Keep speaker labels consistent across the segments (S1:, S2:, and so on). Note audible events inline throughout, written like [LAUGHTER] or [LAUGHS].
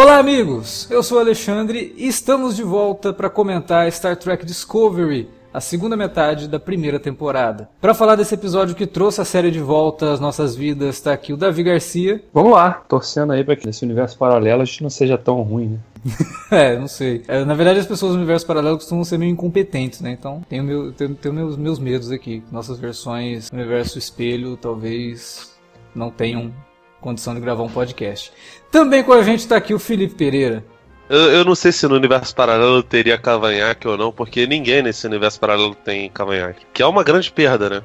S1: Olá, amigos! Eu sou o Alexandre e estamos de volta para comentar Star Trek Discovery, a segunda metade da primeira temporada. Para falar desse episódio que trouxe a série de volta às nossas vidas, está aqui o Davi Garcia.
S2: Vamos lá, torcendo aí para que nesse universo paralelo a gente não seja tão ruim, né? [LAUGHS]
S1: é, não sei. É, na verdade, as pessoas do universo paralelo costumam ser meio incompetentes, né? Então, tenho, meu, tenho, tenho meus, meus medos aqui. Nossas versões universo espelho talvez não tenham condição de gravar um podcast. Também com a gente está aqui o Felipe Pereira.
S3: Eu, eu, não sei se no universo paralelo teria cavanhaque ou não, porque ninguém nesse universo paralelo tem cavanhaque. Que é uma grande perda, né?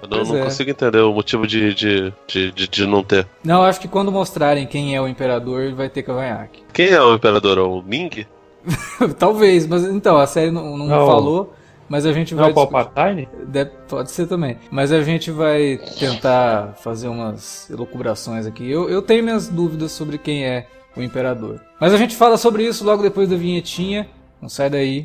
S3: Eu não, não é. consigo entender o motivo de, de, de, de, de não ter.
S1: Não, acho que quando mostrarem quem é o imperador, vai ter cavanhaque.
S3: Quem é o imperador? O Ming? [LAUGHS]
S1: Talvez, mas então, a série não, não, não. falou. Mas a gente vai. Não
S2: é o Palpatine?
S1: Pode ser também. Mas a gente vai tentar fazer umas elucubrações aqui. Eu, eu tenho minhas dúvidas sobre quem é o Imperador. Mas a gente fala sobre isso logo depois da vinhetinha. Não sai daí.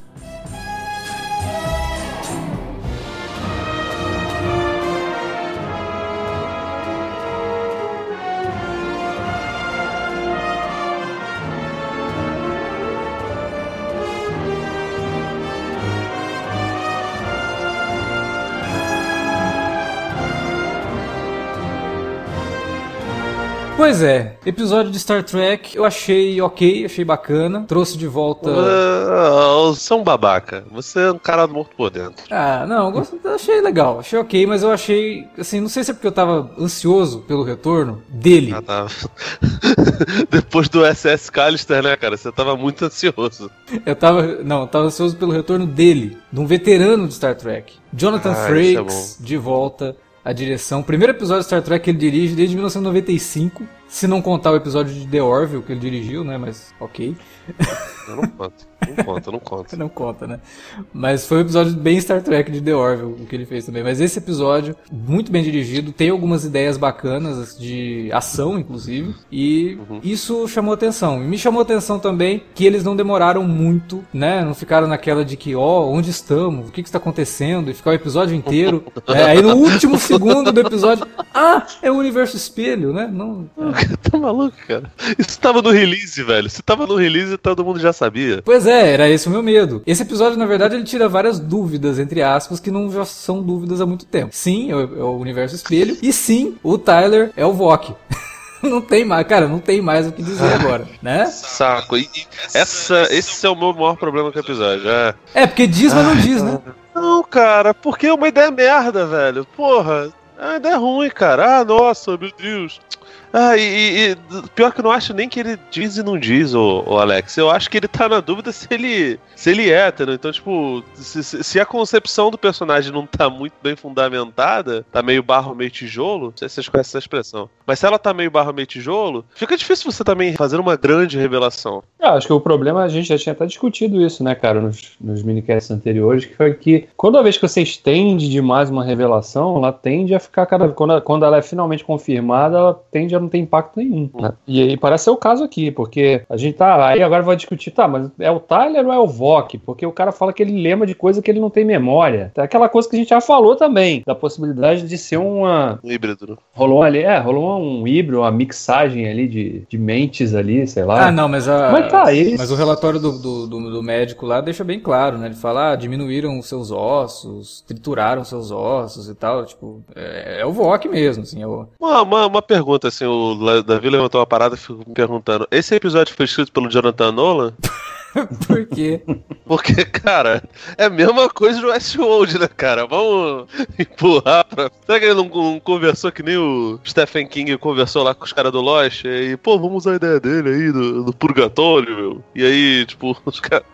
S1: Pois é, episódio de Star Trek eu achei ok, achei bacana, trouxe de volta.
S3: Uh, você é um babaca, você é um cara morto por dentro.
S1: Ah, não, eu achei legal, achei ok, mas eu achei, assim, não sei se é porque eu tava ansioso pelo retorno dele. Ah,
S3: tava. [LAUGHS] Depois do SS Callister, né, cara, você tava muito ansioso.
S1: Eu tava, não, eu tava ansioso pelo retorno dele, de um veterano de Star Trek. Jonathan ah, Frakes, é de volta a direção. O primeiro episódio de Star Trek ele dirige desde 1995. Se não contar o episódio de The Orville que ele dirigiu, né? Mas ok.
S3: Eu não conto. Não conta, não conta. [LAUGHS]
S1: não conta, né? Mas foi um episódio bem Star Trek de The Orville, o que ele fez também. Mas esse episódio, muito bem dirigido, tem algumas ideias bacanas de ação, inclusive. E uhum. isso chamou atenção. E me chamou atenção também que eles não demoraram muito, né? Não ficaram naquela de que, ó, oh, onde estamos? O que, que está acontecendo? E ficar o episódio inteiro. [LAUGHS] é, aí no último segundo do episódio, ah, é o universo espelho, né? Não.
S3: É. [LAUGHS] tá maluco, cara? Isso tava no release, velho. Se tava no release, todo mundo já sabia.
S1: Pois é, era esse o meu medo. Esse episódio, na verdade, ele tira várias dúvidas, entre aspas, que não já são dúvidas há muito tempo. Sim, é o, é universo espelho. E sim, o Tyler é o Vok. [LAUGHS] não tem mais, cara, não tem mais o que dizer agora, né? [LAUGHS]
S3: Saco. E, essa, esse é o meu maior problema com o episódio. É,
S1: é porque diz, mas não diz, né?
S3: Não, cara, porque é uma ideia merda, velho. Porra, é uma ideia ruim, cara. Ah, nossa, meu Deus. Ah, e, e, pior que eu não acho nem que ele diz e não diz, o, o Alex. Eu acho que ele tá na dúvida se ele, se ele é hétero. Então, tipo, se, se, a concepção do personagem não tá muito bem fundamentada, tá meio barro, meio tijolo, não sei se vocês conhecem essa expressão. Mas se ela tá meio barro, meio tijolo, fica difícil você também fazer uma grande revelação.
S2: Eu acho que o problema, a gente já tinha até discutido isso, né, cara, nos, nos minicasts anteriores, que foi que quando vez que você estende demais uma revelação, ela tende a ficar cada quando, quando ela é finalmente confirmada, ela tende a não ter impacto nenhum. Né? E, e parece ser o caso aqui, porque a gente tá. Aí agora vai discutir, tá, mas é o Tyler ou é o Vok? Porque o cara fala que ele lembra de coisa que ele não tem memória. É aquela coisa que a gente já falou também, da possibilidade de ser uma.
S3: Um híbrido. Né?
S2: Rolou ali, é, rolou um híbrido, uma mixagem ali de, de mentes ali, sei lá.
S1: Ah, não, mas a. Mas, tá, isso. mas o relatório do, do, do, do médico lá deixa bem claro, né? Ele fala, ah, diminuíram os seus ossos, trituraram seus ossos e tal. Tipo, é, é o VOC mesmo, assim. É o...
S3: uma, uma, uma pergunta, assim, o Davi levantou uma parada e ficou me perguntando: esse episódio foi escrito pelo Jonathan Nolan? [LAUGHS]
S1: Por quê?
S3: Porque, cara, é a mesma coisa do Westworld, né, cara? Vamos empurrar pra. Será que ele não, não, conversou que nem o Stephen King conversou lá com os caras do Lost? E, pô, vamos usar a ideia dele aí, do, do purgatório, meu. E aí, tipo, [LAUGHS] os caras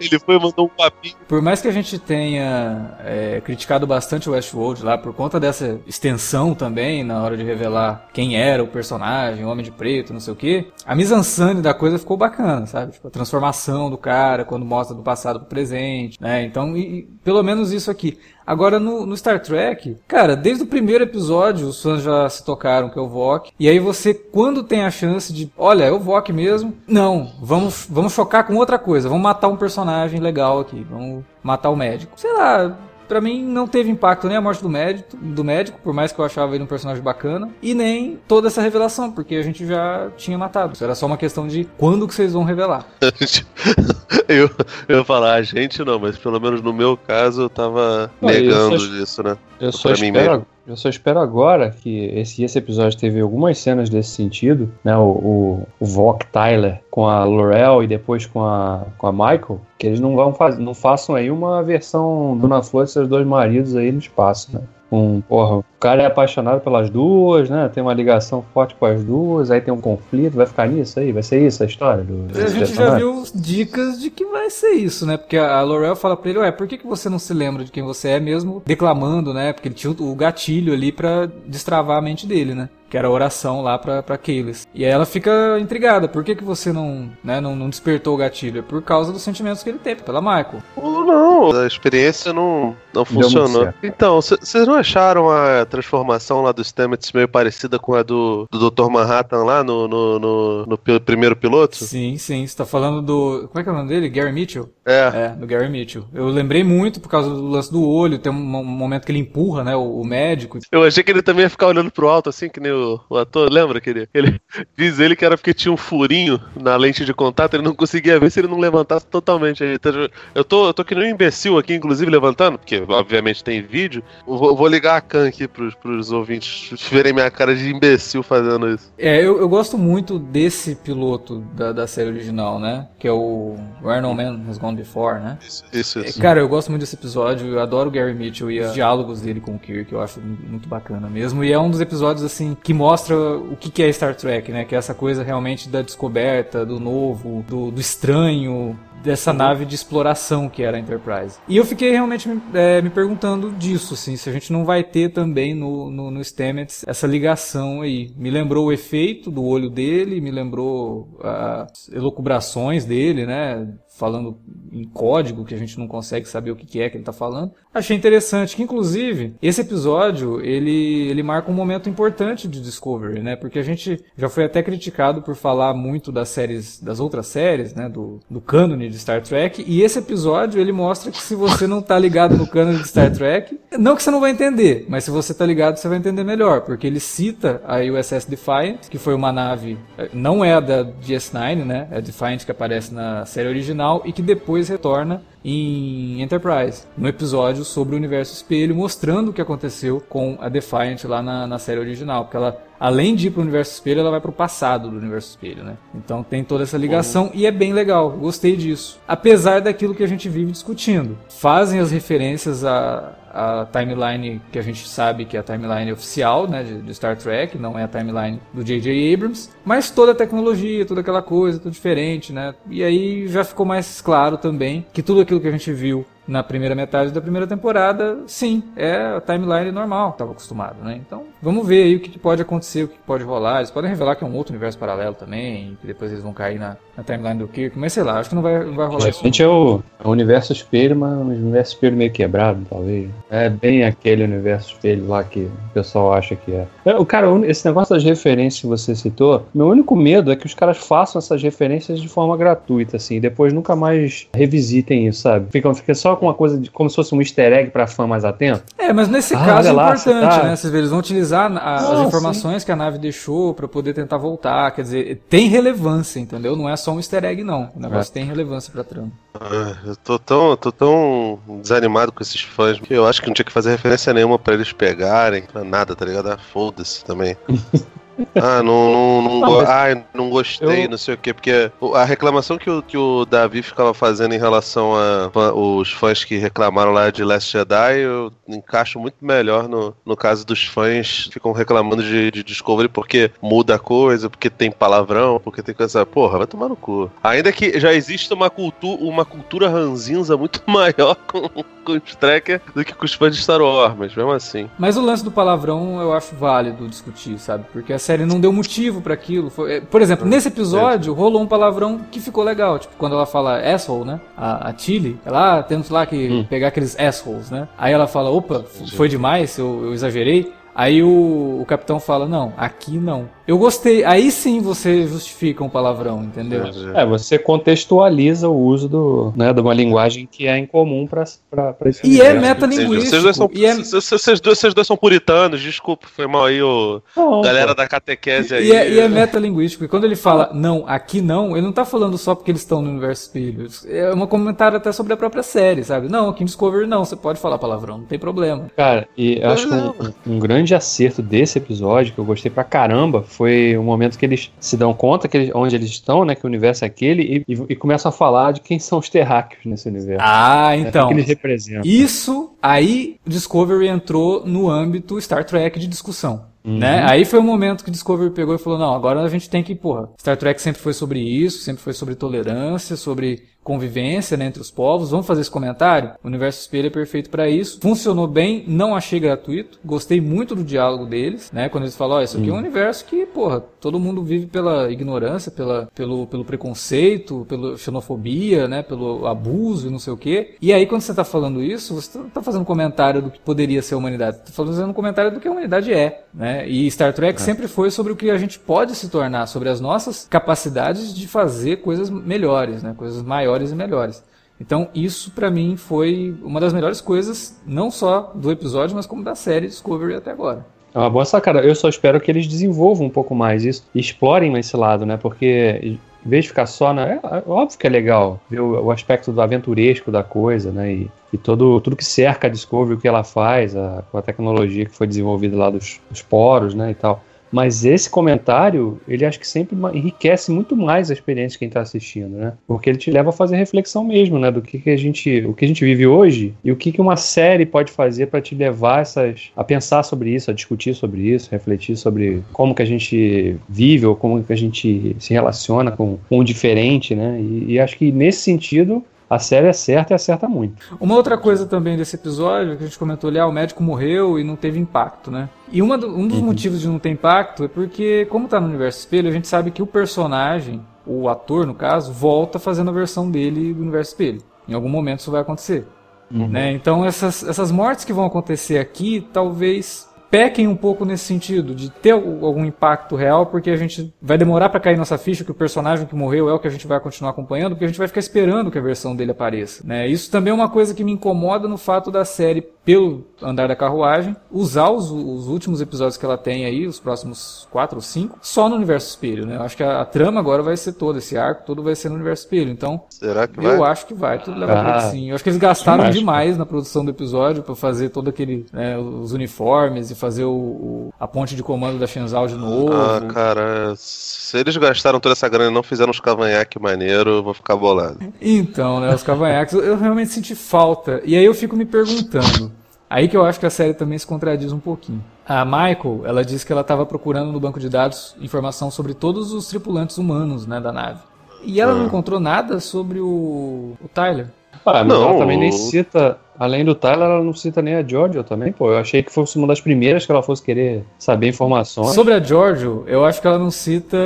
S3: Ele foi mandou um papinho.
S1: Por mais que a gente tenha é, criticado bastante o Westworld lá, por conta dessa extensão também, na hora de revelar quem era o personagem, o Homem de Preto, não sei o que, a mise-en-scène da coisa ficou bacana, sabe? Tipo, a transformação do cara, quando mostra do passado pro presente, né? Então, e, pelo menos isso aqui. Agora, no, no, Star Trek, cara, desde o primeiro episódio, os fãs já se tocaram que é o Vok. E aí você, quando tem a chance de, olha, é o Vok mesmo, não, vamos, vamos chocar com outra coisa, vamos matar um personagem legal aqui, vamos matar o médico. Sei lá, Pra mim não teve impacto nem a morte do médico, do médico, por mais que eu achava ele um personagem bacana, e nem toda essa revelação, porque a gente já tinha matado. Isso era só uma questão de quando que vocês vão revelar. [LAUGHS]
S3: eu, eu ia falar, a gente não, mas pelo menos no meu caso eu tava não, negando eu isso, né?
S2: Eu só, espero, eu só espero agora que esse, esse episódio teve algumas cenas desse sentido, né? O, o, o Vok Tyler com a Laurel e depois com a, com a Michael, que eles não vão faz, não façam aí uma versão do Na Flor seus dois maridos aí no espaço, né? Um, porra, o cara é apaixonado pelas duas, né? Tem uma ligação forte com as duas, aí tem um conflito, vai ficar nisso aí? Vai ser isso a história? Do,
S1: a gente já viu dicas de que vai ser isso, né? Porque a Laurel fala pra ele, ué, por que, que você não se lembra de quem você é mesmo declamando, né? Porque ele tinha o gatilho ali para destravar a mente dele, né? que era a oração lá pra, pra Kaylis. E aí ela fica intrigada, por que, que você não, né, não, não despertou o gatilho? É por causa dos sentimentos que ele teve pela Michael.
S3: Não, a experiência não, não funcionou. Então, vocês não acharam a transformação lá do Stamets meio parecida com a do, do Dr. Manhattan lá no, no, no, no primeiro piloto?
S1: Sim, sim, você tá falando do... como é que é o nome dele? Gary Mitchell?
S3: É.
S1: É, do Gary Mitchell. Eu lembrei muito por causa do lance do olho, tem um, momento que ele empurra, né, o, o médico.
S3: Eu achei que ele também ia ficar olhando pro alto, assim, que nem o o, ator, lembra que ele, ele [LAUGHS] diz ele que era porque tinha um furinho na lente de contato, ele não conseguia ver se ele não levantasse totalmente. Então, eu tô, eu tô que nem um imbecil aqui, inclusive, levantando, porque obviamente tem vídeo. Vou, vou ligar a can aqui pros, pros ouvintes verem minha cara de imbecil fazendo isso.
S1: É, eu, eu gosto muito desse piloto da, da série original, né? Que é o Where No Man Has Gone Before, né?
S3: Isso, isso, isso.
S1: É, cara, eu gosto muito desse episódio, eu adoro o Gary Mitchell e os diálogos dele com o Kirk, eu acho muito bacana mesmo. E é um dos episódios, assim, que mostra o que é Star Trek, né? Que é essa coisa realmente da descoberta, do novo, do, do estranho, dessa uhum. nave de exploração que era a Enterprise. E eu fiquei realmente é, me perguntando disso, assim, se a gente não vai ter também no, no, no Stamets essa ligação aí. Me lembrou o efeito do olho dele, me lembrou as elucubrações dele, né? Falando em código que a gente não consegue saber o que é que ele está falando. Achei interessante que, inclusive, esse episódio ele, ele marca um momento importante de Discovery, né? Porque a gente já foi até criticado por falar muito das séries, das outras séries, né? Do, do cânone de Star Trek. E esse episódio ele mostra que se você não está ligado no cânone de Star Trek, não que você não vai entender, mas se você está ligado você vai entender melhor, porque ele cita a USS Defiant, que foi uma nave, não é a da DS9, né? É a Defiant que aparece na série original e que depois retorna em Enterprise, no episódio sobre o universo espelho, mostrando o que aconteceu com a Defiant lá na, na série original, porque ela além de ir para o universo espelho, ela vai para o passado do universo espelho, né? Então tem toda essa ligação uhum. e é bem legal, gostei disso. Apesar daquilo que a gente vive discutindo. Fazem as referências a, a timeline que a gente sabe que é a timeline oficial, né, de, de Star Trek, não é a timeline do J.J. Abrams, mas toda a tecnologia, toda aquela coisa, tudo diferente, né? E aí já ficou mais claro também que tudo aquilo que a gente viu na primeira metade da primeira temporada, sim, é a timeline normal, estava acostumado, né? Então, vamos ver aí o que pode acontecer, o que pode rolar. Eles podem revelar que é um outro universo paralelo também, que depois eles vão cair na, na timeline do Kirk, mas sei lá, acho que não vai, não vai rolar
S2: isso. gente é o, é o universo espelho, mas um universo espelho meio quebrado, talvez. É bem aquele universo espelho lá que o pessoal acha que é. é o cara, esse negócio das referências que você citou, meu único medo é que os caras façam essas referências de forma gratuita, assim, e depois nunca mais revisitem isso, sabe? Ficam, fica só com uma coisa de, como se fosse um easter egg pra fã mais atento.
S1: É, mas nesse ah, caso é lá, importante, tá... né? Vocês eles vão utilizar a, as informações sim. que a nave deixou para poder tentar voltar. Quer dizer, tem relevância, entendeu? Não é só um easter egg, não. O negócio é. tem relevância pra trama.
S3: Ah, eu tô tão, tô tão desanimado com esses fãs que eu acho que não tinha que fazer referência nenhuma para eles pegarem, pra nada, tá ligado? Ah, foda-se também. [LAUGHS] Ah, não, não, não,
S2: Não,
S3: go-
S2: mas-
S3: Ai, não gostei,
S2: Eu-
S3: não sei o quê, porque a reclamação que o, que o Davi ficava fazendo em relação a os fãs que reclamaram lá de Last Jedi, eu encaixo muito melhor no, no caso dos fãs que ficam reclamando de, de Discovery porque muda a coisa, porque tem palavrão, porque tem coisa. Porra, vai tomar no cu. Ainda que já existe uma, cultu uma cultura ranzinza muito [LAUGHS] maior com, com os trackers do que com os fãs de Star Wars, mas mesmo assim.
S1: Mas o lance do palavrão eu acho válido discutir, sabe? Porque série não deu motivo pra aquilo. Foi- é, Por exemplo, nesse episódio rolou um palavrão que ficou legal. Tipo, quando ela fala asshole, né? A, a Chile, ela, ah, temos lá que
S2: Hum.
S1: pegar aqueles assholes, né? Aí ela fala, opa, foi demais, eu, eu exagerei. Aí o, o capitão fala, não, aqui não. Eu gostei. Aí sim você justifica um palavrão, entendeu?
S2: É, você contextualiza o uso do, né, de uma linguagem que é incomum pra, pra, pra esse
S1: E é metalinguístico.
S3: Vocês dois, são,
S1: e é-
S3: vocês- vocês dois- vocês dois são puritanos, desculpa, foi mal aí, o
S2: Não,
S3: galera
S2: pô.
S3: da catequese aí.
S1: E é, e é metalinguístico. E quando ele fala não, aqui não, ele não tá falando só porque eles estão no universo espelho. É um comentário até sobre a própria série, sabe? Não, aqui em Discovery não, você pode falar palavrão, não tem problema.
S2: Cara, e eu acho que um, um grande acerto desse episódio, que eu gostei pra caramba, foi o momento que eles se dão conta que eles, onde eles estão, né? Que o universo é aquele, e, e- começam a falar de quem são os terráqueos nesse universo.
S1: Ah,
S2: né,
S1: então.
S2: O que eles representam.
S1: Isso, aí Discovery entrou no âmbito Star Trek de discussão.
S2: Uhum.
S1: Né? Aí foi o momento que Discovery pegou e falou: não, agora a gente tem que, porra, Star Trek sempre foi sobre isso, sempre foi sobre tolerância, sobre convivência né, entre os povos. Vamos fazer esse comentário? O Universo Espelho é perfeito pra isso. Funcionou bem, não achei gratuito. Gostei muito do diálogo deles, né? Quando eles falam: ó, isso aqui é um universo que, porra, todo mundo vive pela ignorância, pela, pelo, pelo preconceito, pela xenofobia, né? Pelo abuso e não sei o quê. E aí, quando você tá falando isso, você tá fazendo um comentário do que poderia ser a humanidade. Você tá fazendo um comentário do que a humanidade é, né? E Star Trek sempre foi sobre o que a gente pode se tornar, sobre as nossas capacidades de fazer coisas melhores, né? Coisas maiores e melhores. Então, isso pra mim foi uma das melhores coisas, não só do episódio, mas como da série Discovery até agora.
S2: É uma boa sacada. Eu só espero que eles desenvolvam um pouco mais isso e explorem esse lado, né? Porque em vez de ficar só na. É, é óbvio que é legal ver o, o aspecto do aventuresco da coisa, né? E, e todo, tudo que cerca a Discovery, o que ela faz, a, com a tecnologia que foi desenvolvida lá dos, dos poros, né? E tal. Mas esse comentário, ele acho que sempre enriquece muito mais a experiência de quem está assistindo, né? Porque ele te leva a fazer reflexão mesmo, né? Do que, que a gente, o que a gente vive hoje e o que, que uma série pode fazer para te levar essas, a pensar sobre isso, a discutir sobre isso, refletir sobre como que a gente vive ou como que a gente se relaciona com, com o diferente, né? E, e acho que nesse sentido a série acerta e acerta muito.
S1: Uma outra coisa também desse episódio, que a gente comentou ali, ah, o médico morreu e não teve impacto, né? E uma do- um dos motivos de não ter impacto é porque, como tá no universo espelho, a gente sabe que o personagem, o ator no caso, volta fazendo a versão dele do universo espelho. Em algum momento isso vai acontecer. Né? Então essas, essas mortes que vão acontecer aqui, talvez pequem um pouco nesse sentido, de ter al- algum impacto real, porque a gente vai demorar pra cair nossa ficha que o personagem que morreu é o que a gente vai continuar acompanhando, porque a gente vai ficar esperando que a versão dele apareça. Né? Isso também é uma coisa que me incomoda no fato da série, pelo andar da carruagem, usar os, os últimos episódios que ela tem aí, os próximos quatro ou cinco, só no universo espelho. Né? Eu acho que a, a trama agora vai ser toda, esse arco todo vai ser no universo espelho. Então,
S3: Será que vai?
S1: eu acho que vai, tudo leva
S2: Ah,
S1: que sim. Eu acho que eles gastaram demais na produção do episódio pra fazer todo aquele, né, os uniformes e fazer o, o- a ponte de comando da Shenzhou de novo.
S3: Ah, cara, se eles gastaram toda essa grana e não fizeram uns cavanhaque maneiro, eu vou ficar bolado.
S1: Então, né, os cavanhaques, eu- realmente senti falta. E aí eu fico me perguntando. Aí que eu acho que a série também se contradiz um pouquinho. A Michael, ela disse que ela estava procurando no banco de dados informação sobre todos os tripulantes humanos, né, da nave. E ela não
S3: Ah.
S1: encontrou nada sobre o, o Tyler.
S2: Ah, mas
S3: Não,
S2: ela também nem cita, além do Tyler, ela não cita nem a Georgia também, pô. Eu achei que fosse uma das primeiras que ela fosse querer saber informações.
S1: Sobre a Giorgio, eu acho que ela não cita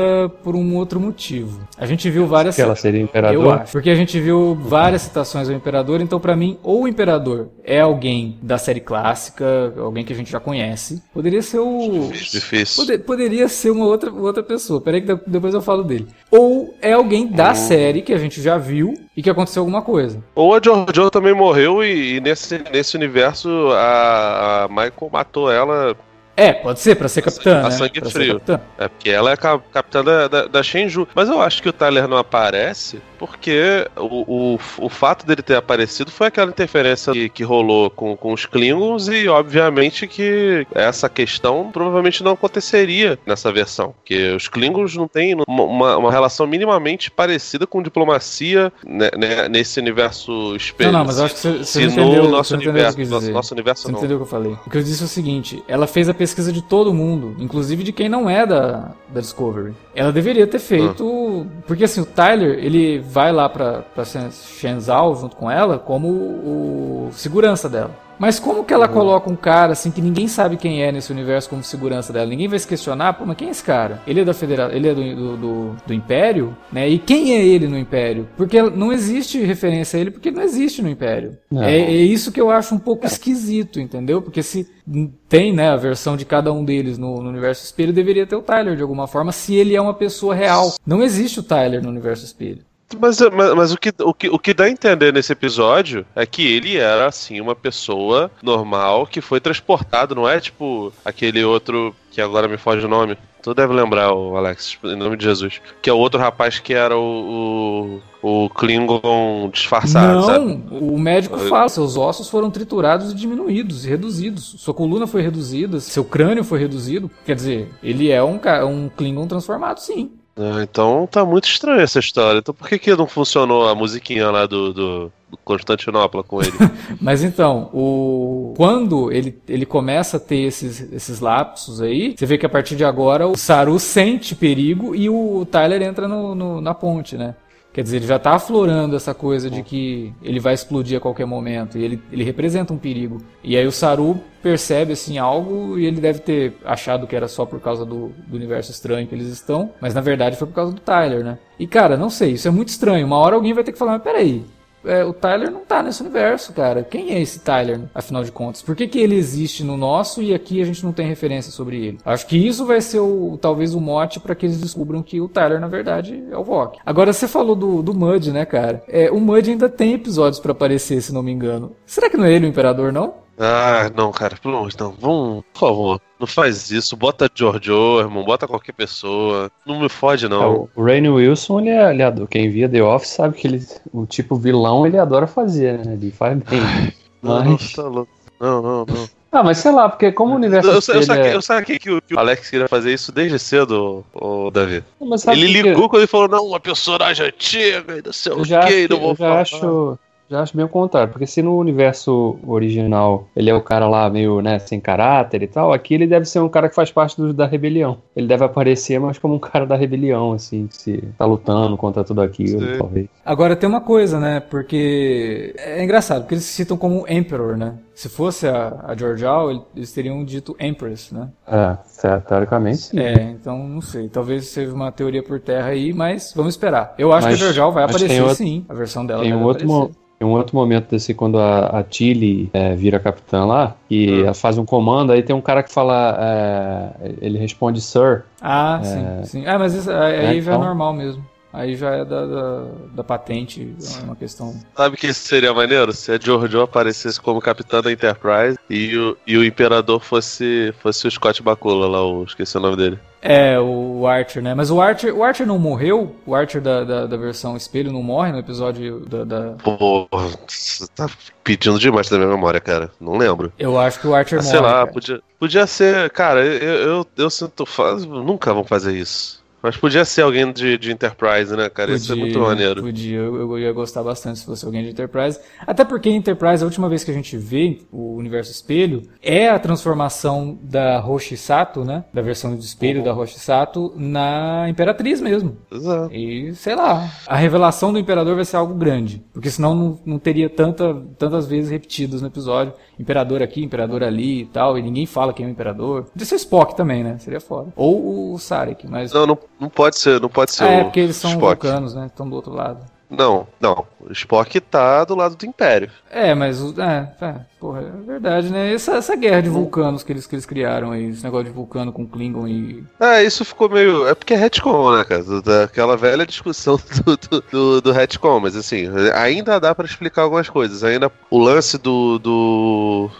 S1: por um outro motivo. A gente viu várias
S2: que ela seria
S1: Eu
S2: imperador.
S1: acho. Porque a gente viu várias citações ao Imperador, então pra mim, ou o Imperador é alguém da série clássica, alguém que a gente já conhece. Poderia ser o.
S3: Difícil.
S1: Pode- poderia ser uma outra, outra pessoa. Peraí que de- depois eu falo dele. Ou é alguém da série que a gente já viu e que aconteceu alguma coisa.
S3: Ou a Jojo também morreu e, e nesse, nesse universo a, a Michael matou ela.
S1: É, pode ser, pra ser capitã,
S3: A
S1: né?
S3: sangue
S1: Pra
S3: frio. É porque ela é a cap- capitã da, da, da Shenju. Mas eu acho que o Tyler não aparece porque o, o, o fato dele ter aparecido foi aquela interferência que, que rolou com, com os Klingons e, obviamente, que essa questão provavelmente não aconteceria nessa versão. Porque os Klingons não têm uma, uma relação minimamente parecida com diplomacia né, né, nesse universo espelho.
S1: Não, não, mas eu acho que você, você entendeu,
S3: no nosso
S1: entendeu
S3: universo, nosso, nosso universo
S1: Você
S3: não.
S1: entendeu o que eu falei? O que eu disse é o seguinte: ela fez a pesquisa de todo mundo, inclusive de quem não é da, da Discovery. Ela deveria ter feito. Porque assim, o Tyler, ele vai lá pra, pra Shenzhou junto com ela como o segurança dela. Mas como que ela coloca um cara assim que ninguém sabe quem é nesse universo como segurança dela? Ninguém vai se questionar, pô, mas quem é esse cara? Ele é da federação, ele é do, do, do, do Império, né? E quem é ele no Império? Porque não existe referência a ele, porque ele não existe no Império. É, é isso que eu acho um pouco esquisito, entendeu? Porque se tem, né, a versão de cada um deles no, no universo espelho, deveria ter o Tyler de alguma forma, se ele é uma pessoa real. Não existe o Tyler no universo espelho.
S3: Mas, mas, mas o, que, o, que, o que dá a entender nesse episódio é que ele era, assim, uma pessoa normal que foi transportado, não é tipo aquele outro que agora me foge o nome. Tu deve lembrar, o Alex, em nome de Jesus. Que é o outro rapaz que era o, o, o Klingon disfarçado,
S1: não,
S3: sabe?
S1: o médico fala, seus ossos foram triturados e diminuídos, e reduzidos. Sua coluna foi reduzida, seu crânio foi reduzido. Quer dizer, ele é um, um Klingon transformado, sim.
S3: Ah, então tá muito estranha essa história. Então por que, que não funcionou a musiquinha lá do, do, do Constantinopla com ele? [LAUGHS]
S1: Mas então, o quando ele, ele começa a ter esses, esses lapsos aí, você vê que a partir de agora o Saru sente perigo e o Tyler entra no, no- na ponte, né? Quer dizer, ele já tá aflorando essa coisa de que ele vai explodir a qualquer momento. E ele, ele representa um perigo. E aí o Saru percebe, assim, algo e ele deve ter achado que era só por causa do, do universo estranho que eles estão. Mas na verdade foi por causa do Tyler, né? E cara, não sei, isso é muito estranho. Uma hora alguém vai ter que falar, mas peraí, é, o Tyler não tá nesse universo, cara. Quem é esse Tyler, afinal de contas? Por que, que ele existe no nosso e aqui a gente não tem referência sobre ele? Acho que isso vai ser o, talvez o mote para que eles descubram que o Tyler, na verdade, é o Vok. Agora, você falou do, do Mud, né, cara? É, o Mud ainda tem episódios pra aparecer, se não me engano. Será que não é ele o Imperador, não?
S3: Ah, não, cara, pelo amor de Deus, vamos, por favor, não faz isso. Bota Giorgio, irmão, bota qualquer pessoa. Não me fode,
S2: É,
S3: não.
S2: o o Rainn Wilson, ele, é, ele adora, quem via The Office sabe que ele, o tipo vilão ele adora fazer, né? Ele faz bem. [LAUGHS]
S3: Não, não,
S2: Mas,
S3: tá louco. Não, não, não.
S2: ah, mas sei lá, porque como o universo
S3: Eu, eu, saquei,
S2: é-
S3: eu saquei que o, que o Alex queria fazer isso desde cedo, o, Davi.
S2: mas sabe
S3: Ele
S2: quê?
S3: ligou quando ele falou, não, uma personagem antiga e não sei o que,
S2: que-
S3: não vou
S2: eu já
S3: falar.
S2: acho, já acho bem o contrário, porque se no universo original ele é o cara lá meio, né, sem caráter e tal, aqui ele deve ser um cara que faz parte do- da rebelião. Ele deve aparecer, mas como um cara da rebelião, assim, que se tá lutando contra tudo aquilo,
S3: Sim.
S2: talvez.
S1: Agora tem uma coisa, né? Porque é engraçado, porque eles se citam como Emperor, né? Se fosse a, a Georgial, ele- eles teriam dito Empress, né?
S2: É, certo, teoricamente sim.
S1: É, então não sei. Talvez seja uma teoria por terra aí, mas vamos esperar. Eu acho
S2: Mas-
S1: que a Georgial vai aparecer
S2: outro-
S1: sim. A versão dela
S2: Tem
S1: vai
S2: um outro, mo- um outro momento desse quando a, a Tilly é, vira capitã lá, e
S3: Hum.
S2: ela faz um comando, aí tem um cara que fala, é, ele responde Sir.
S1: Ah, sim, sim. Ah, mas isso, aí
S2: É,
S1: aí já é
S2: então.
S1: normal mesmo. Aí já é da, da, da patente, é uma questão.
S3: Sabe que isso seria maneiro? Se a Giorgio aparecesse como capitã da Enterprise e o, e o Imperador fosse, fosse o Scott Bakula lá, o, esqueci o nome dele.
S1: É, o Archer, né? Mas o Archer, o Archer não morreu? O Archer da, da, da versão espelho não morre no episódio da, da-
S3: Porra, você tá pedindo demais da minha memória, cara. Não lembro.
S1: Eu acho que o Archer
S3: Ah,
S1: morre.
S3: sei lá,
S1: cara.
S3: podia, podia ser. Cara, eu, eu, eu sinto. faz- Nunca vão fazer isso. Mas podia ser alguém de, de Enterprise, né, cara? Isso é muito maneiro.
S1: Podia, eu, eu ia gostar bastante se fosse alguém de Enterprise. Até porque Enterprise, a última vez que a gente vê o universo espelho, é a transformação da Roshi Sato, né? Da versão de espelho
S3: Uhum.
S1: da Roshi Sato na Imperatriz mesmo.
S3: Exato.
S1: E sei lá, a revelação do Imperador vai ser algo grande. Porque senão não, não teria tanta, tantas vezes repetidas no episódio. Imperador aqui, Imperador ali e tal. E ninguém fala quem é o Imperador. Podia ser Spock também, né? Seria foda. Ou o Sarek, mas.
S3: Não, não, não pode ser, não pode ser
S1: é
S3: o
S1: porque eles são
S3: Spock.
S1: vulcanos, né? Estão do outro lado.
S3: Não, não. O Spock tá do lado do Império.
S1: É, mas o. É, é. Porra, é verdade, né? Essa, essa guerra de vulcanos que eles, que eles criaram aí, esse negócio de vulcano com Klingon e.
S3: É, isso ficou meio. É porque é retcon, né, cara? Daquela velha discussão [LAUGHS] do, do, do, do retcon, mas assim, ainda dá para explicar algumas coisas. Ainda o lance do, do,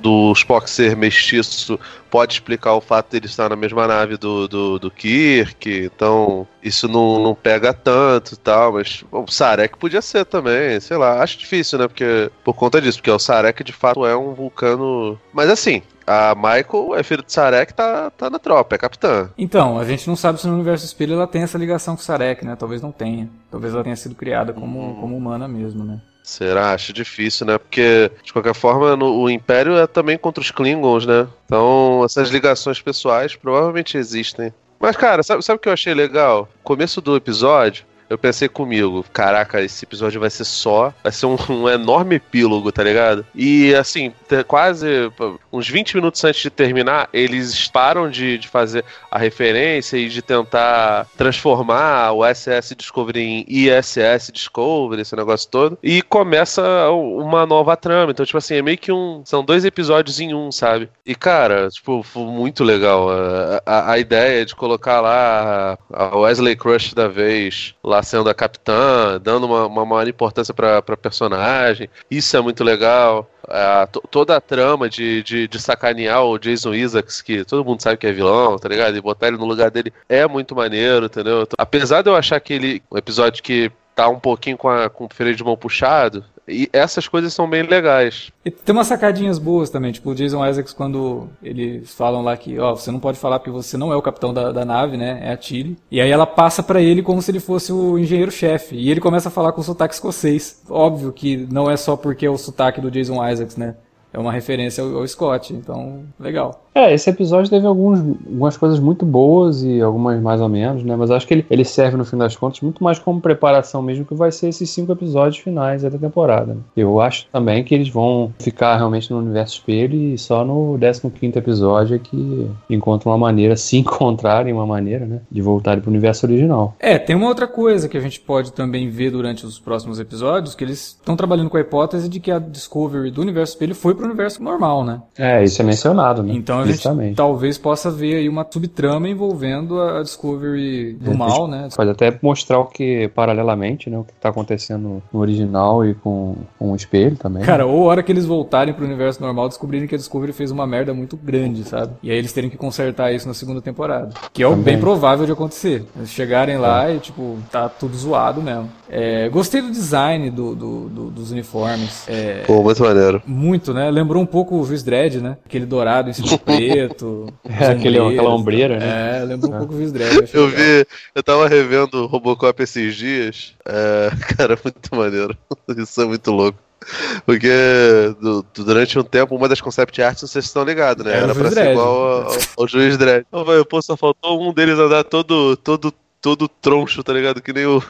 S3: do Spock ser mestiço pode explicar o fato de ele estar na mesma nave do, do, do Kirk, então isso não, não pega tanto e tal, mas o Sarek podia ser também, sei lá, acho difícil, né, porque por conta disso, porque o Sarek de fato é um vulcano, mas assim, a Michael é filho de Sarek, tá, tá na tropa, é capitã.
S1: Então, a gente não sabe se no universo espelho ela tem essa ligação com Sarek, né? Talvez não tenha. Talvez ela tenha sido criada como, hum. como humana mesmo, né?
S3: Será? Acho difícil, né? Porque, de qualquer forma, no, o Império é também contra os Klingons, né? Então, essas ligações pessoais provavelmente existem. Mas, cara, sabe, sabe o que eu achei legal? Começo do episódio, eu pensei comigo, caraca, esse episódio vai ser só, vai ser um, [LAUGHS] um enorme epílogo, tá ligado? E assim, quase uns 20 minutos antes de terminar, eles param de, de fazer a referência e de tentar transformar o SS Discovery em ISS Discovery, esse negócio todo, e começa uma nova trama. Então, tipo assim, é meio que um. São dois episódios em um, sabe? E, cara, tipo, foi muito legal. A, a, a ideia de colocar lá a Wesley Crush da vez, lá lá sendo a capitã, dando uma, uma maior importância pra, pra personagem. Isso é muito legal. É, toda a trama de, de, de, sacanear o Jason Isaacs, que todo mundo sabe que é vilão, tá ligado? E botar ele no lugar dele é muito maneiro, entendeu? Apesar de eu achar que ele. Um episódio que tá um pouquinho com, a, com o freio de mão puxado, e essas coisas são bem legais.
S1: E tem umas sacadinhas boas também, tipo o Jason Isaacs quando eles falam lá que, ó, você não pode falar porque você não é o capitão da, da nave, né? É a Tilly. E aí ela passa para ele como se ele fosse o engenheiro-chefe. E ele começa a falar com sotaque escocês. Óbvio que não é só porque é o sotaque do Jason Isaacs, né? É uma referência ao, ao Scott, então, legal.
S2: É, esse episódio teve alguns, algumas coisas muito boas e algumas mais ou menos, né? Mas acho que ele, ele serve, no fim das contas, muito mais como preparação mesmo que vai ser esses cinco episódios finais da temporada. Né? Eu acho também que eles vão ficar realmente no universo espelho e só no 15 episódio é que encontram uma maneira, [LAUGHS] se encontrarem uma maneira, né? De voltarem pro universo original.
S1: É, tem uma outra coisa que a gente pode também ver durante os próximos episódios, que eles estão trabalhando com a hipótese de que a Discovery do universo espelho foi pro universo normal, né?
S2: É, isso é mencionado, né?
S1: Então a gente talvez possa ver aí uma subtrama envolvendo a Discovery do é, mal, né?
S2: Pode até mostrar o que, paralelamente, né? O que está acontecendo no original e com, com o espelho também.
S1: Cara, né? ou a hora que eles voltarem pro universo normal, descobrirem que a Discovery fez uma merda muito grande, sabe? E aí eles terem que consertar isso na segunda temporada. Que é o bem provável de acontecer. Eles chegarem lá é. e, tipo, tá tudo zoado mesmo. É, gostei do design do, do, do dos uniformes. É,
S3: Pô, muito maneiro.
S1: Muito, né? Lembrou um pouco o Juiz Dredd, né? Aquele dourado em cima preto. [LAUGHS]
S2: é, aquele, aquela ombreira, né?
S1: É, lembrou um pouco o Juiz Dredd.
S3: Eu, eu vi, eu tava revendo o Robocop esses dias. É, [LAUGHS] cara, muito maneiro. [LAUGHS] Isso é muito louco. Porque do, durante um tempo, uma das concept arts, não sei se estão ligados, né? Era, Era pra ser igual ao, ao, ao Juiz Dredd. Pô, só faltou um deles andar todo, todo todo troncho, tá ligado? Que nem o,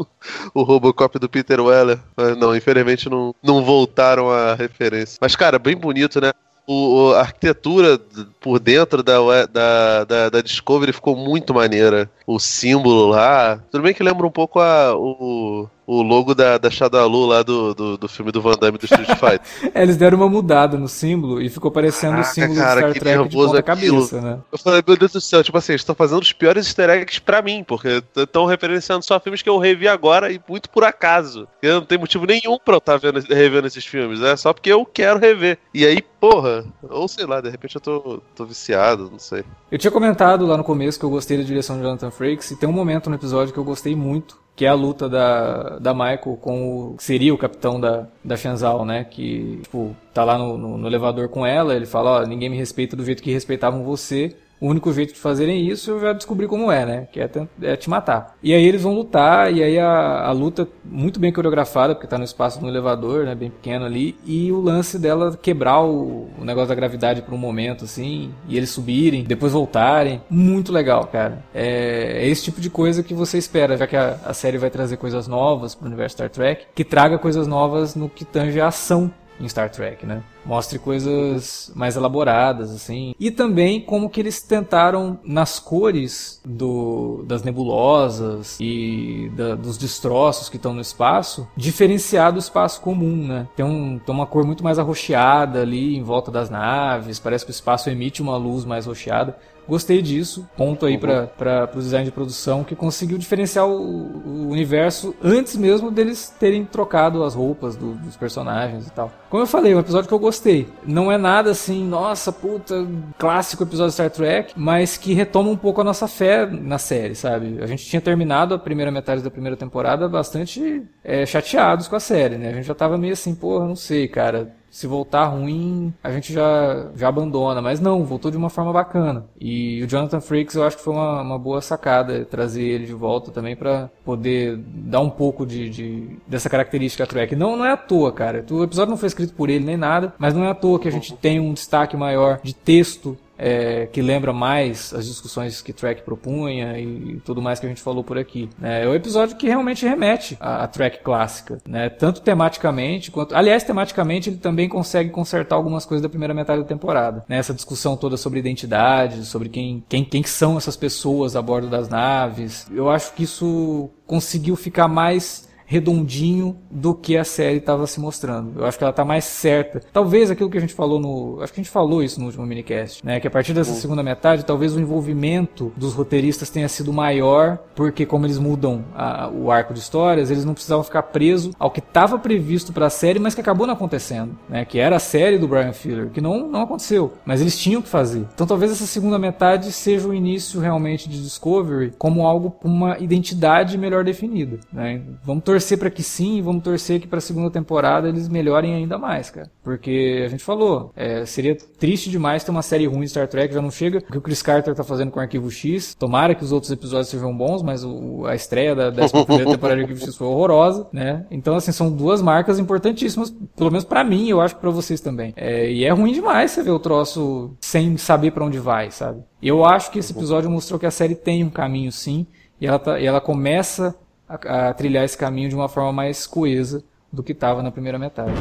S3: [LAUGHS] o Robocop do Peter Weller. Mas não, infelizmente não, não voltaram a referência. Mas, cara, bem bonito, né? O, a arquitetura por dentro da, da, da, da, Discovery ficou muito maneira. O símbolo lá. Tudo bem que lembra um pouco a, o, o logo da, da Shadalu lá do, do, do, filme do Van Damme do Street [LAUGHS] Fighter.
S1: é, eles deram uma mudada no símbolo e ficou parecendo Caraca, o símbolo cara, do Star Trek de ponta cabeça, né?
S3: Eu falei, meu Deus do céu, tipo assim, eles estão fazendo os piores easter eggs pra mim, porque estão referenciando só filmes que eu revi agora e muito por acaso. Eu não tem motivo nenhum pra eu estar tá vendo, revendo esses filmes, né? Só porque eu quero rever. E aí, porra, ou sei lá, de repente eu tô, tô viciado, não sei.
S1: Eu tinha comentado lá no começo que eu gostei da direção de Jonathan Frakes e tem um momento no episódio que eu gostei muito, que é a luta da, da Michael com o que seria o capitão da, da Shenzhou, né? Que, tipo, tá lá no, no, no elevador com ela, ele fala, ó, ninguém me respeita do jeito que respeitavam você o único jeito de fazerem isso eu já descobri como é, né? Que é, é te matar. E aí eles vão lutar, e aí a, a luta muito bem coreografada, porque tá no espaço no elevador, né? Bem pequeno ali. E o lance dela quebrar o, o negócio da gravidade por um momento, assim, e eles subirem, depois voltarem. Muito legal, cara. É, é esse tipo de coisa que você espera, já que a, a série vai trazer coisas novas pro universo Star Trek, que traga coisas novas no que tange a ação em Star Trek, né? Mostre coisas mais elaboradas, assim. E também como que eles tentaram, nas cores do, das nebulosas e da, dos destroços que estão no espaço, diferenciar do espaço comum, né? Tem, um, tem uma cor muito mais arroxeada ali em volta das naves, parece que o espaço emite uma luz mais roxeada. Gostei disso. Ponto aí uhum. para o design de produção que conseguiu diferenciar o, o, universo antes mesmo deles terem trocado as roupas do, dos personagens e tal. Como eu falei, é um episódio que eu gostei. Não é nada assim, nossa, puta, clássico episódio de Star Trek, mas que retoma um pouco a nossa fé na série, sabe? A gente tinha terminado a primeira metade da primeira temporada bastante é, chateados com a série, né? A gente já tava meio assim, porra, não sei, cara se voltar ruim, a gente já, já abandona. Mas não, voltou de uma forma bacana. E o Jonathan Frakes eu acho que foi uma, uma boa sacada trazer ele de volta também para poder dar um pouco de, de, dessa característica track. Não, não é à toa, cara. O episódio não foi escrito por ele nem nada, mas não é à toa que a gente tem um destaque maior de texto é, que lembra mais as discussões que Trek propunha e, tudo mais que a gente falou por aqui. É, é o episódio que realmente remete à, à Trek clássica, né? tanto tematicamente quanto. Aliás, tematicamente ele também consegue consertar algumas coisas da primeira metade da temporada. Né? Essa discussão toda sobre identidade, sobre quem, quem, quem são essas pessoas a bordo das naves. Eu acho que isso conseguiu ficar mais redondinho do que a série estava se mostrando. Eu acho que ela está mais certa. Talvez aquilo que a gente falou no. Acho que a gente falou isso no último minicast, né? Que a partir dessa segunda metade, talvez o envolvimento dos roteiristas tenha sido maior, porque como eles mudam a, o arco de histórias, eles não precisavam ficar presos ao que estava previsto para a série, mas que acabou não acontecendo, né? Que era a série do Brian Fuller, que não, não aconteceu, mas eles tinham que fazer. Então talvez essa segunda metade seja o início realmente de Discovery como algo com uma identidade melhor definida, né? Vamos torcer torcer para que sim, vamos torcer que para a segunda temporada eles melhorem ainda mais, cara. Porque a gente falou, é, seria triste demais ter uma série ruim de Star Trek, já não chega o que o Chris Carter tá fazendo com o Arquivo X. Tomara que os outros episódios sejam bons, mas o, a estreia da 11 temporada de Arquivo X foi horrorosa, né? Então, assim, são duas marcas importantíssimas, pelo menos para mim, eu acho que pra vocês também. É, e é ruim demais você ver o troço sem saber para onde vai, sabe? Eu acho que esse episódio mostrou que a série tem um caminho sim, e ela, tá, e ela começa a, a trilhar esse caminho de uma forma mais coesa do que estava na primeira metade.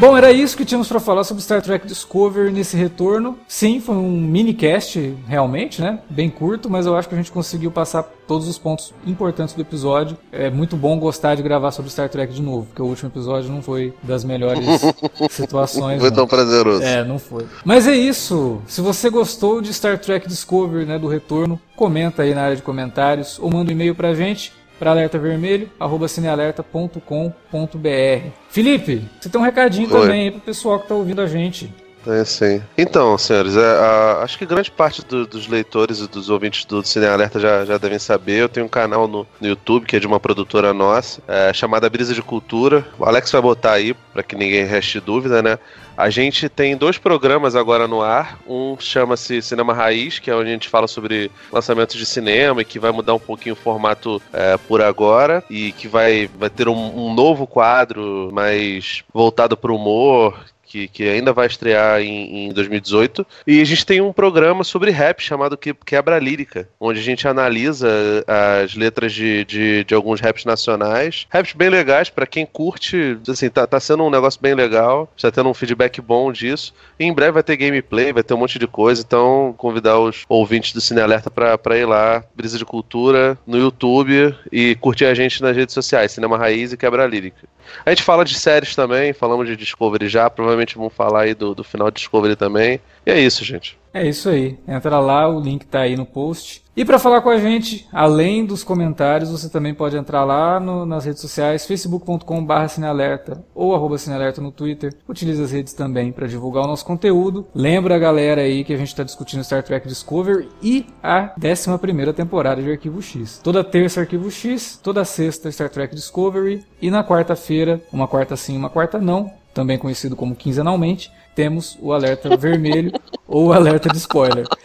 S1: Bom, era isso que tínhamos para falar sobre Star Trek Discovery nesse retorno. Sim, foi um mini cast, realmente, né? Bem curto, mas eu acho que a gente conseguiu passar todos os pontos importantes do episódio. É muito bom gostar de gravar sobre Star Trek de novo, porque o último episódio não foi das melhores [LAUGHS] situações. Não
S3: foi tão prazeroso.
S1: É, não foi. Mas é isso. Se você gostou de Star Trek Discovery, né, do retorno, comenta aí na área de comentários ou manda um e-mail pra gente para alerta vermelho, arroba cinealerta.com.br. Felipe, você tem um recadinho Oi. também aí pro pessoal que tá ouvindo a gente.
S3: É, sim. Então, senhores, é, a, acho que grande parte do, dos leitores e dos ouvintes do Cine Alerta já, já devem saber. Eu tenho um canal no, no YouTube que é de uma produtora nossa, é, chamada Brisa de Cultura. O Alex vai botar aí, para que ninguém reste dúvida, né? A gente tem dois programas agora no ar. Um chama-se Cinema Raiz, que é onde a gente fala sobre lançamentos de cinema e que vai mudar um pouquinho o formato é, por agora e que vai, vai ter um, um novo quadro mais voltado para o humor, que, que ainda vai estrear em, em 2018. E a gente tem um programa sobre rap chamado Quebra Lírica, onde a gente analisa as letras de, de, de alguns raps nacionais. Raps bem legais, para quem curte, assim, tá, tá sendo um negócio bem legal, está tendo um feedback bom disso. E em breve vai ter gameplay, vai ter um monte de coisa, então convidar os ouvintes do Cine Alerta para ir lá, Brisa de Cultura, no YouTube e curtir a gente nas redes sociais, Cinema Raiz e Quebra Lírica. A gente fala de séries também, falamos de Discovery já, provavelmente vamos falar aí do, do final de Discovery também. E é isso, gente.
S1: É isso aí. Entra lá, o link tá aí no post. E para falar com a gente, além dos comentários, você também pode entrar lá no, nas redes sociais, facebook.com.br cinealerta ou arroba cinealerta no Twitter. Utilize as redes também para divulgar o nosso conteúdo. Lembra a galera aí que a gente está discutindo Star Trek Discovery e a 11 temporada de Arquivo X. Toda terça Arquivo X, toda sexta Star Trek Discovery e na quarta-feira, uma quarta sim, uma quarta não, também conhecido como quinzenalmente, temos o alerta [LAUGHS] vermelho ou o alerta de spoiler. [LAUGHS]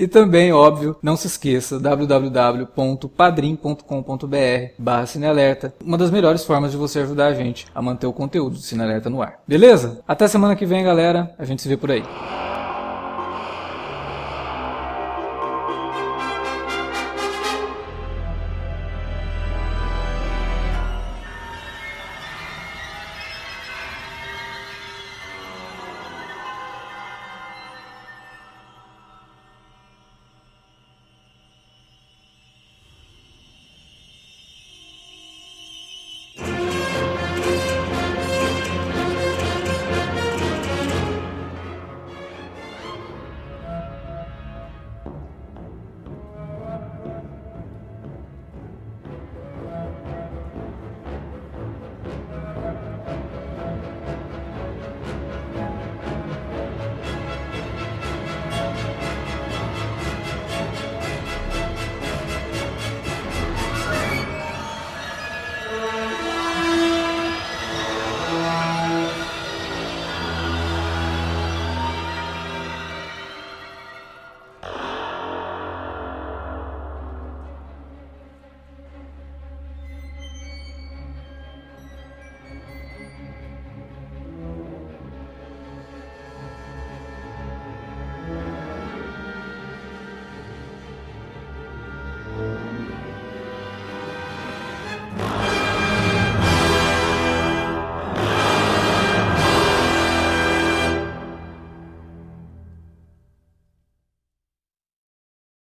S1: E também, óbvio, não se esqueça, www.padrim.com.br barra Cinealerta. Uma das melhores formas de você ajudar a gente a manter o conteúdo do Cinealerta no ar. Beleza? Até semana que vem, galera. A gente se vê por aí.